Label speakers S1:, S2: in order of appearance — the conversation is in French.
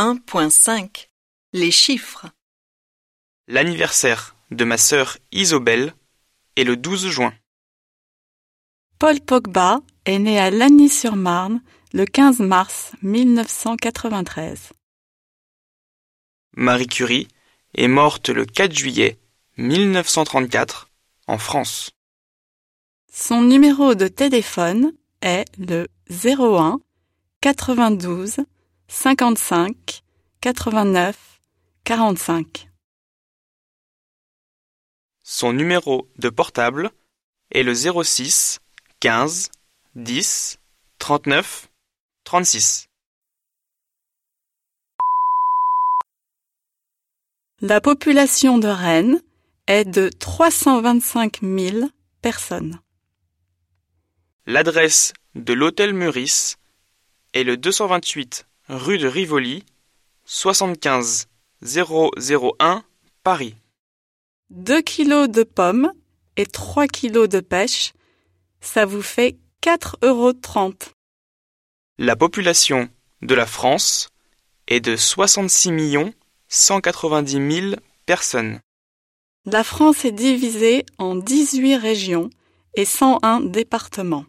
S1: 1.5 Les chiffres.
S2: L'anniversaire de ma sœur Isobel est le 12 juin.
S3: Paul Pogba est né à Lagny-sur-Marne le 15 mars 1993.
S2: Marie Curie est morte le 4 juillet 1934 en France.
S3: Son numéro de téléphone est le 01 92 55 89 45.
S2: Son numéro de portable est le 06 15 10 39 36.
S3: La population de Rennes est de 325 000 personnes.
S2: L'adresse de l'hôtel Meurice est le 228 rue de Rivoli, 75 001 Paris.
S3: 2 kilos de pommes et 3 kilos de pêche, ça vous fait 4,30 euros.
S2: La population de la France est de 66 190 000 personnes.
S3: La France est divisée en 18 régions et 101 départements.